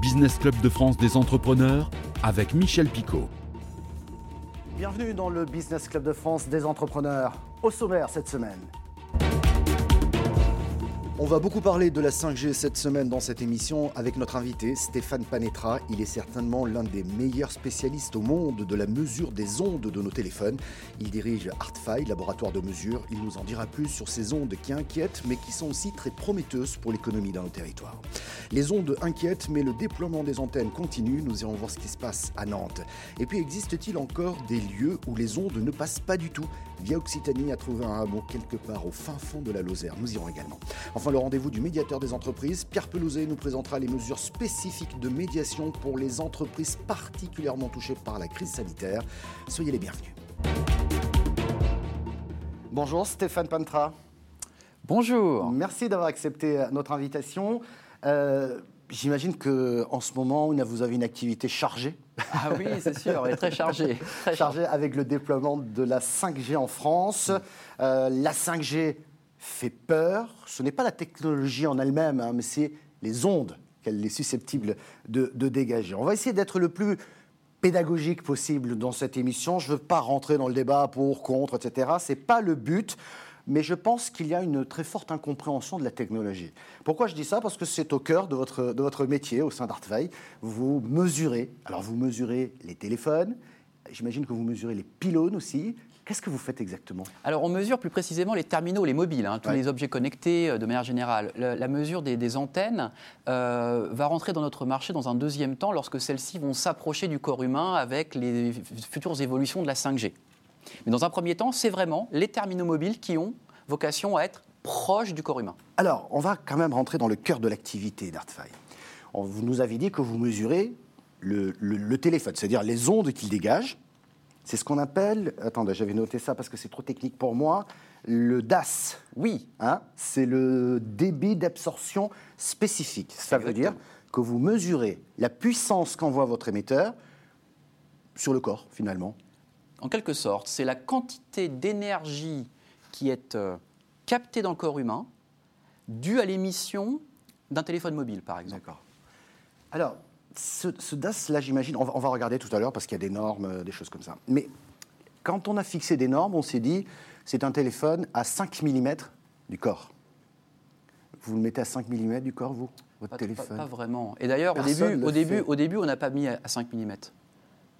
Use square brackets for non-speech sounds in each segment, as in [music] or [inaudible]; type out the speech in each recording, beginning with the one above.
Business Club de France des entrepreneurs avec Michel Picot. Bienvenue dans le Business Club de France des entrepreneurs. Au sommaire cette semaine. On va beaucoup parler de la 5G cette semaine dans cette émission avec notre invité Stéphane Panetra. Il est certainement l'un des meilleurs spécialistes au monde de la mesure des ondes de nos téléphones. Il dirige ArtFi, laboratoire de mesure. Il nous en dira plus sur ces ondes qui inquiètent mais qui sont aussi très prometteuses pour l'économie dans nos territoires. Les ondes inquiètent mais le déploiement des antennes continue. Nous irons voir ce qui se passe à Nantes. Et puis existe-t-il encore des lieux où les ondes ne passent pas du tout? Via Occitanie a trouvé un hameau quelque part au fin fond de la Lozère. Nous irons également. Enfin, le rendez-vous du médiateur des entreprises. Pierre Pelouzet nous présentera les mesures spécifiques de médiation pour les entreprises particulièrement touchées par la crise sanitaire. Soyez les bienvenus. Bonjour Stéphane Pantra. Bonjour. Merci d'avoir accepté notre invitation. Euh, J'imagine qu'en ce moment, vous avez une activité chargée. [laughs] Ah oui, c'est sûr, est très chargée. [laughs] Très chargée avec le déploiement de la 5G en France. Euh, la 5G fait peur. Ce n'est pas la technologie en elle-même, hein, mais c'est les ondes qu'elle est susceptible de, de dégager. On va essayer d'être le plus pédagogique possible dans cette émission. Je ne veux pas rentrer dans le débat pour, contre, etc. Ce n'est pas le but mais je pense qu'il y a une très forte incompréhension de la technologie. Pourquoi je dis ça? Parce que c'est au cœur de votre, de votre métier au sein d'Artveil. Vous mesurez, alors vous mesurez les téléphones, j'imagine que vous mesurez les pylônes aussi. Qu'est-ce que vous faites exactement? Alors, on mesure plus précisément les terminaux, les mobiles, hein, tous les objets connectés euh, de manière générale. la mesure des, antennes euh, va rentrer dans notre marché dans un deuxième temps lorsque celles-ci vont s'approcher du corps humain avec les futures évolutions de la 5G. Mais dans un premier temps, c'est vraiment les terminaux mobiles qui ont vocation à être proches du corps humain. Alors, on va quand même rentrer dans le cœur de l'activité d'Artfy. Vous nous avez dit que vous mesurez le, téléphone, c'est-à-dire les ondes qu'il dégage. C'est ce qu'on appelle, attendez, j'avais noté ça parce que c'est trop technique pour moi, le DAS. Oui. Hein c'est le débit d'absorption spécifique. Ça veut dire que vous mesurez la puissance qu'envoie votre émetteur sur le corps, finalement en quelque sorte, c'est la quantité d'énergie qui est euh, captée dans le corps humain due à l'émission d'un téléphone mobile, par exemple. D'accord. Alors, ce, DAS, là, j'imagine, on, va regarder tout à l'heure parce qu'il y a des normes, euh, des choses comme ça. Mais quand on a fixé des normes, on s'est dit, c'est un téléphone à 5 mm du corps. Vous le mettez à 5 mm du corps, vous Votre téléphone pas, vraiment. Et d'ailleurs, au début, au, début, au début, on n'a pas mis à 5 mm.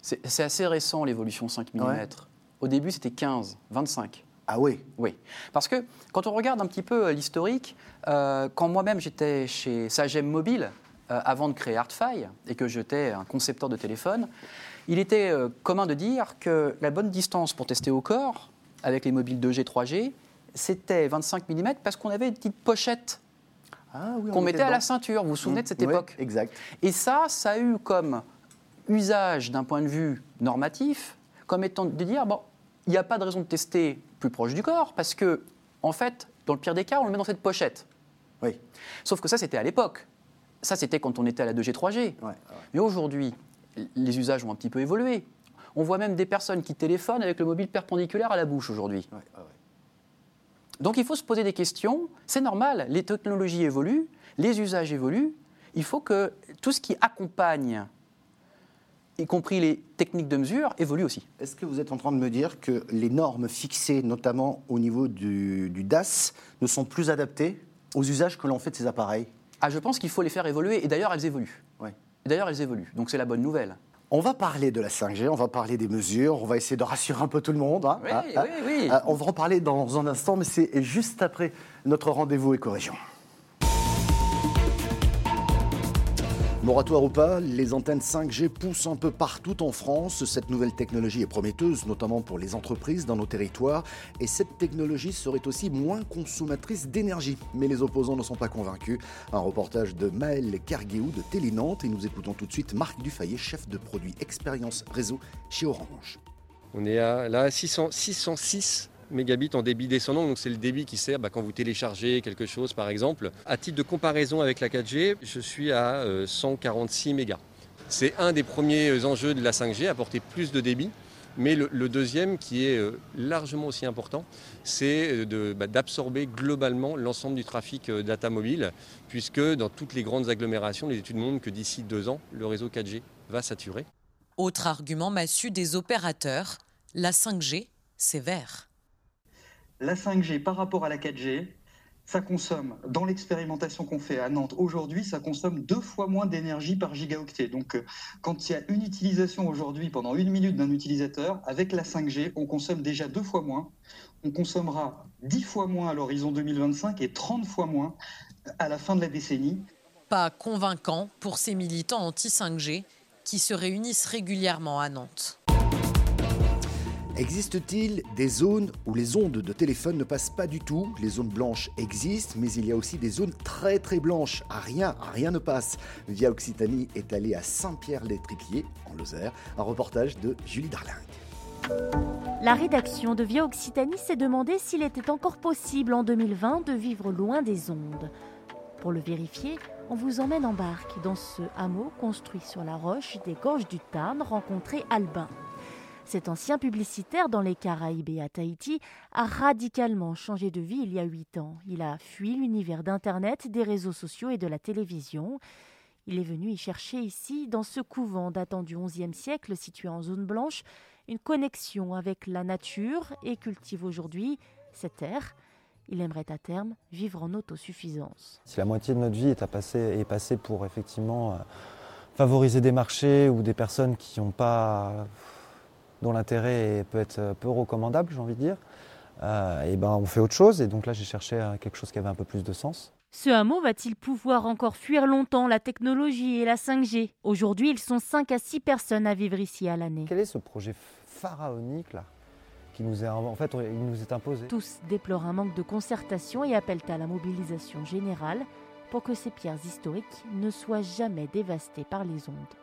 C'est assez récent l'évolution 5 mm. Au début, c'était 15, 25. Ah oui Oui. Parce que quand on regarde un petit peu euh, l'historique, euh, quand moi-même j'étais chez Sagem Mobile, euh, avant de créer ArtFi, et que j'étais un concepteur de téléphone, il était commun de dire que la bonne distance pour tester au corps, avec les mobiles 2G, 3G, c'était 25 mm parce qu'on avait une petite pochette ah qu'on mettait à la ceinture. Vous vous souvenez de cette époque? Exact. Et ça, ça a eu comme usage d'un point de vue normatif comme étant de dire, bon, il n'y a pas de raison de tester plus proche du corps parce que, en fait, dans le pire des cas, on le met dans cette pochette. Oui. Sauf que ça, c'était à l'époque. Ça, c'était quand on était à la 2G, 3G. Mais aujourd'hui, les usages ont un petit peu évolué. On voit même des personnes qui téléphonent avec le mobile perpendiculaire à la bouche aujourd'hui. Donc il faut se poser des questions. C'est normal, les technologies évoluent, les usages évoluent. Il faut que tout ce qui accompagne y compris les techniques de mesure, évoluent aussi. Est-ce que vous êtes en train de me dire que les normes fixées, notamment au niveau du, DAS, ne sont plus adaptées aux usages que l'on fait de ces appareils? Ah, Je pense qu'il faut les faire évoluer, et d'ailleurs elles évoluent. Ouais. D'ailleurs elles évoluent, donc c'est la bonne nouvelle. On va parler de la 5G, on va parler des mesures, on va essayer de rassurer un peu tout le monde. Hein, oui, hein, oui, oui. Euh, on va en parler dans un instant, mais c'est juste après notre rendez-vous éco-région. Moratoire ou pas, les antennes 5G poussent un peu partout en France. Cette nouvelle technologie est prometteuse, notamment pour les entreprises dans nos territoires. Et cette technologie serait aussi moins consommatrice d'énergie. Mais les opposants ne sont pas convaincus. Un reportage de Maël Carguéou de Télénantes. Et nous écoutons tout de suite Marc Dufayet, chef de produit expérience réseau chez Orange. On est à, là à 606 mégabits en débit descendant, donc c'est le débit qui sert bah, quand vous téléchargez quelque chose par exemple. À titre de comparaison avec la 4G, je suis à 146 euh, mégas. C'est un des premiers enjeux de la 5G, apporter plus de débit. Mais le, deuxième, qui est euh, largement aussi important, c'est bah, d'absorber globalement l'ensemble du trafic data mobile, puisque dans toutes les grandes agglomérations, les études montrent que d'ici deux ans, le réseau 4G va saturer. Autre argument massu des opérateurs, la 5G, c'est vert. La 5G par rapport à la 4G, ça consomme, dans l'expérimentation qu'on fait à Nantes aujourd'hui, ça consomme deux fois moins d'énergie par gigaoctet. Donc, euh, quand il y a une utilisation aujourd'hui pendant une minute d'un utilisateur, avec la 5G, on consomme déjà deux fois moins. On consommera dix fois moins à l'horizon 2025 et 30 fois moins à la fin de la décennie. Pas convaincant pour ces militants anti-5G qui se réunissent régulièrement à Nantes. Existe-t-il des zones où les ondes de téléphone ne passent pas du tout? Les zones blanches existent, mais il y a aussi des zones très très blanches. À rien, rien ne passe. Via Occitanie est allé à Saint-Pierre-les-Tripiers, en Lozère. Un reportage de Julie Darling. La rédaction de Via Occitanie s'est demandé s'il était encore possible en 2020 de vivre loin des ondes. Pour le vérifier, on vous emmène en barque dans ce hameau construit sur la roche des gorges du Tarn rencontré Albin. Cet ancien publicitaire dans les Caraïbes et à Tahiti a radicalement changé de vie il y a huit ans. Il a fui l'univers d'Internet, des réseaux sociaux et de la télévision. Il est venu y chercher ici, dans ce couvent datant du XIe siècle situé en zone blanche, une connexion avec la nature et cultive aujourd'hui cette terre. Il aimerait à terme vivre en autosuffisance. Si la moitié de notre vie est, passée passer pour effectivement euh, favoriser des marchés ou des personnes qui n'ont pas dont l'intérêt peut être peu recommandable, j'ai envie de dire, euh, et ben on fait autre chose. Et donc là, j'ai cherché euh, quelque chose qui avait un peu plus de sens. Ce hameau va-t-il pouvoir encore fuir longtemps la technologie et la 5G Aujourd'hui, ils sont 5 à 6 personnes à vivre ici à l'année. Quel est ce projet pharaonique là qui nous est en fait il nous est imposé Tous déplorent un manque de concertation et appellent à la mobilisation générale pour que ces pierres historiques ne soient jamais dévastées par les ondes.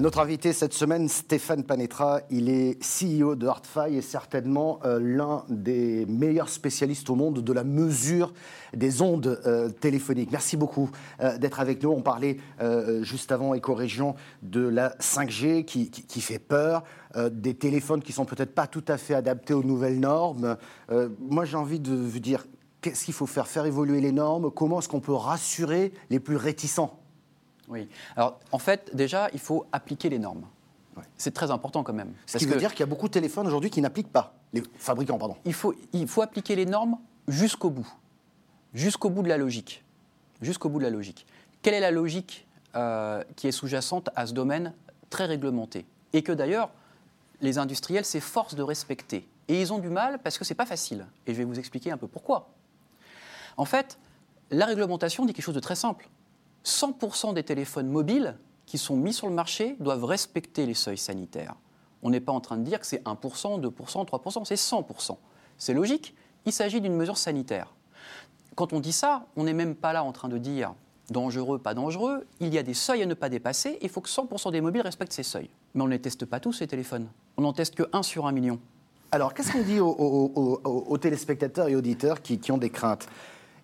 Notre invité cette semaine, Stéphane Panetra, il est CEO de HeartFi et certainement euh, l'un des meilleurs spécialistes au monde de la mesure des ondes euh, téléphoniques. Merci beaucoup euh, d'être avec nous. On parlait juste avant éco-région de la 5G qui, qui fait peur, des téléphones qui sont peut-être pas tout à fait adaptés aux nouvelles normes. moi, j'ai envie de vous dire, qu'est-ce qu'il faut faire? Faire évoluer les normes? Comment est-ce qu'on peut rassurer les plus réticents? Oui. Alors, en fait, déjà, il faut appliquer les normes. C'est très important quand même. Ce qui veut dire qu'il y a beaucoup de téléphones aujourd'hui qui n'appliquent pas, les fabricants, pardon. Il faut, il faut appliquer les normes jusqu'au bout. Jusqu'au bout de la logique. Jusqu'au bout de la logique. Quelle est la logique euh, qui est sous-jacente à ce domaine très réglementé? Et que d'ailleurs, les industriels s'efforcent de respecter. Et ils ont du mal parce que ce n'est pas facile. Et je vais vous expliquer un peu pourquoi. En fait, la réglementation dit quelque chose de très simple. 100% des téléphones mobiles qui sont mis sur le marché doivent respecter les seuils sanitaires. On n'est pas en train de dire que c'est 1%, 2%, 3%, c'est 100%. C'est logique, il s'agit d'une mesure sanitaire. Quand on dit ça, on n'est même pas là en train de dire dangereux, pas dangereux, il y a des seuils à ne pas dépasser, il faut que 100% des mobiles respectent ces seuils. Mais on ne les teste pas tous, ces téléphones. On n'en teste que 1 sur 1 million. Alors, qu'est-ce qu'on dit aux, téléspectateurs et auditeurs qui ont des craintes?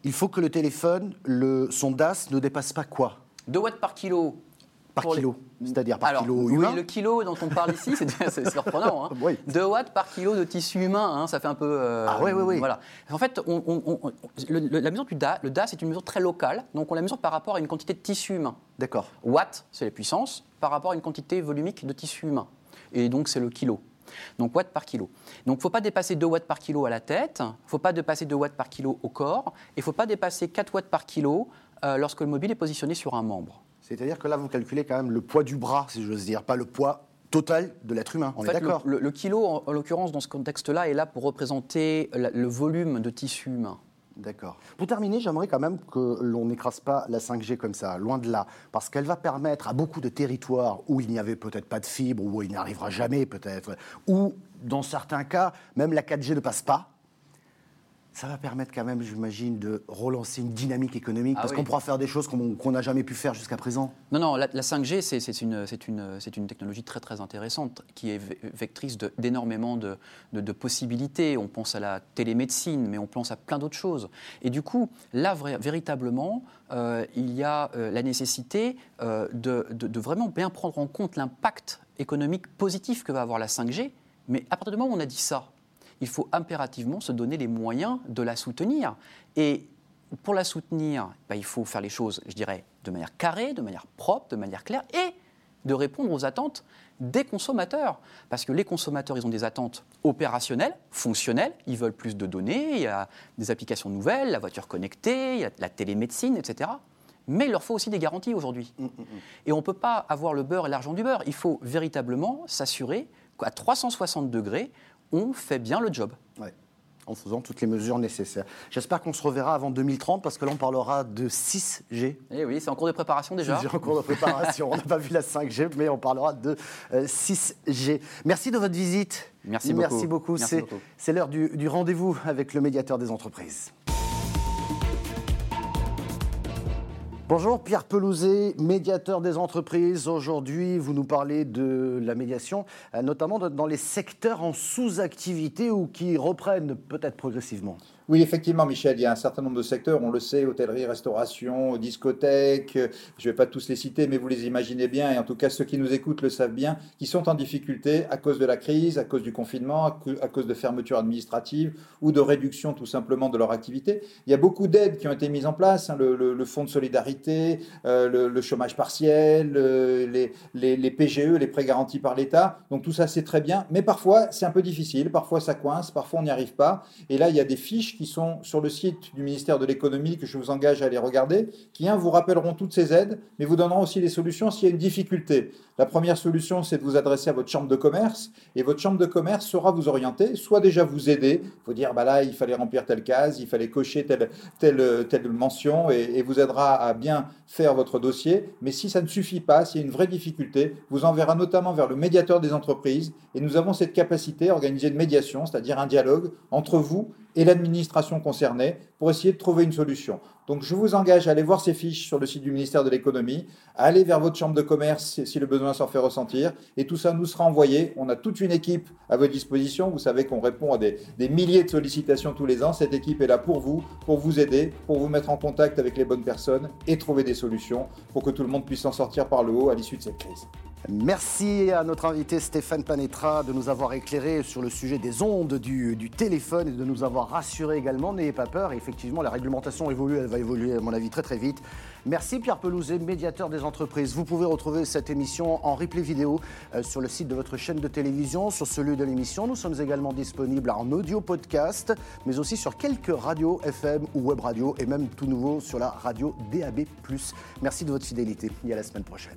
Il faut que le téléphone, le, son DAS ne dépasse pas quoi? 2 watts par kilo. Par kilo, c'est-à-dire par kilo humain Oui, le kilo dont on parle ici, c'est [laughs] surprenant. Hein. 2 watts par kilo de tissu humain, hein, ça fait un peu... Euh, ah oui, oui, oui. Voilà. En fait, la mesure du DAS, le DAS est une mesure très locale, donc on la mesure par rapport à une quantité de tissu humain. D'accord. Watt, c'est la puissance, par rapport à une quantité volumique de tissu humain. Et donc c'est le kilo donc watts par kilo. Donc il ne faut pas dépasser 2 watts par kilo à la tête, il ne faut pas dépasser 2 watts par kilo au corps, et il ne faut pas dépasser 4 watts par kilo euh, lorsque le mobile est positionné sur un membre. C'est-à-dire que là, vous calculez quand même le poids du bras, si j'ose dire, pas le poids total de l'être humain. On est d'accord? le, kilo, en, l'occurrence, dans ce contexte-là, est là pour représenter le volume de tissu humain. D'accord. Pour terminer, j'aimerais quand même que l'on n'écrase pas la 5G comme ça, loin de là, parce qu'elle va permettre à beaucoup de territoires où il n'y avait peut-être pas de fibre, où il n'y arrivera jamais peut-être, où dans certains cas, même la 4G ne passe pas, ça va permettre quand même, j'imagine, de relancer une dynamique économique, ah parce qu'on pourra faire des choses qu'on n'a jamais pu faire jusqu'à présent. Non, non, la, 5G, c'est une, une, une, technologie très très intéressante, qui est vectrice d'énormément de, de, possibilités. On pense à la télémédecine, mais on pense à plein d'autres choses. Et du coup, là, véritablement, euh, il y a euh, la nécessité euh, de, de vraiment bien prendre en compte l'impact économique positif que va avoir la 5G. Mais à partir du moment où on a dit ça, il faut impérativement se donner les moyens de la soutenir. Et pour la soutenir, bah, il faut faire les choses, je dirais, de manière carrée, de manière propre, de manière claire, et de répondre aux attentes des consommateurs. Parce que les consommateurs, ils ont des attentes opérationnelles, fonctionnelles, ils veulent plus de données, il y a des applications nouvelles, la voiture connectée, il y a la télémédecine, etc. Mais il leur faut aussi des garanties aujourd'hui. Mmh, mmh, mmh. Et on ne peut pas avoir le beurre et l'argent du beurre. Il faut véritablement s'assurer qu'à 360 degrés, on fait bien le job. En faisant toutes les mesures nécessaires. J'espère qu'on se reverra avant 2030 parce que là on parlera de 6G. Eh oui, c'est en cours de préparation déjà. C'est en cours de préparation. on n'a pas vu la 5G, mais on parlera de 6G. Euh, Merci de votre visite. Merci beaucoup. Merci beaucoup. C'est l'heure du rendez-vous avec le médiateur des entreprises. Bonjour Pierre Pelouzet, médiateur des entreprises. Aujourd'hui, vous nous parlez de la médiation, euh, notamment dans les secteurs en sous-activité ou qui reprennent peut-être progressivement. Oui, effectivement, Michel, il y a un certain nombre de secteurs, on le sait, hôtellerie, restauration, discothèque, je ne vais pas tous les citer, mais vous les imaginez bien, et en tout cas ceux qui nous écoutent le savent bien, qui sont en difficulté à cause de la crise, à cause du confinement, à cause de fermetures administratives ou de réduction tout simplement de leur activité. Il y a beaucoup d'aides qui ont été mises en place, hein, le, fonds de solidarité, euh, le, chômage partiel, euh, les, PGE, les prêts garantis par l'État, donc tout ça c'est très bien, mais parfois c'est un peu difficile, parfois ça coince, parfois on n'y arrive pas, et là il y a des fiches qui sont sur le site du ministère de l'économie, que je vous engage à aller regarder, qui, un, vous rappelleront toutes ces aides, mais vous donneront aussi les solutions s'il y a une difficulté. La première solution, c'est de vous adresser à votre chambre de commerce, et votre chambre de commerce saura vous orienter, soit déjà vous aider, vous dire, bah là, il fallait remplir telle case, il fallait cocher telle, telle, telle mention, et, vous aidera à bien faire votre dossier. Mais si ça ne suffit pas, s'il y a une vraie difficulté, vous enverra notamment vers le médiateur des entreprises, et nous avons cette capacité à organiser une médiation, c'est-à-dire un dialogue entre vous et l'administration concernée pour essayer de trouver une solution. Donc je vous engage à aller voir ces fiches sur le site du ministère de l'économie, à aller vers votre chambre de commerce si le besoin s'en fait ressentir, et tout ça nous sera envoyé. On a toute une équipe à votre disposition. Vous savez qu'on répond à des, milliers de sollicitations tous les ans. Cette équipe est là pour vous, pour vous aider, pour vous mettre en contact avec les bonnes personnes et trouver des solutions pour que tout le monde puisse s'en sortir par le haut à l'issue de cette crise. Merci à notre invité Stéphane Panetra de nous avoir éclairé sur le sujet des ondes du, téléphone et de nous avoir rassuré également. N'ayez pas peur, effectivement, la réglementation évolue, elle va évoluer à mon avis très très vite. Merci Pierre Pelouzet, médiateur des entreprises. Vous pouvez retrouver cette émission en replay vidéo euh, sur le site de votre chaîne de télévision, sur celui de l'émission. Nous sommes également disponibles en audio podcast, mais aussi sur quelques radios FM ou web radio et même tout nouveau sur la radio DAB+. Merci de votre fidélité et à la semaine prochaine.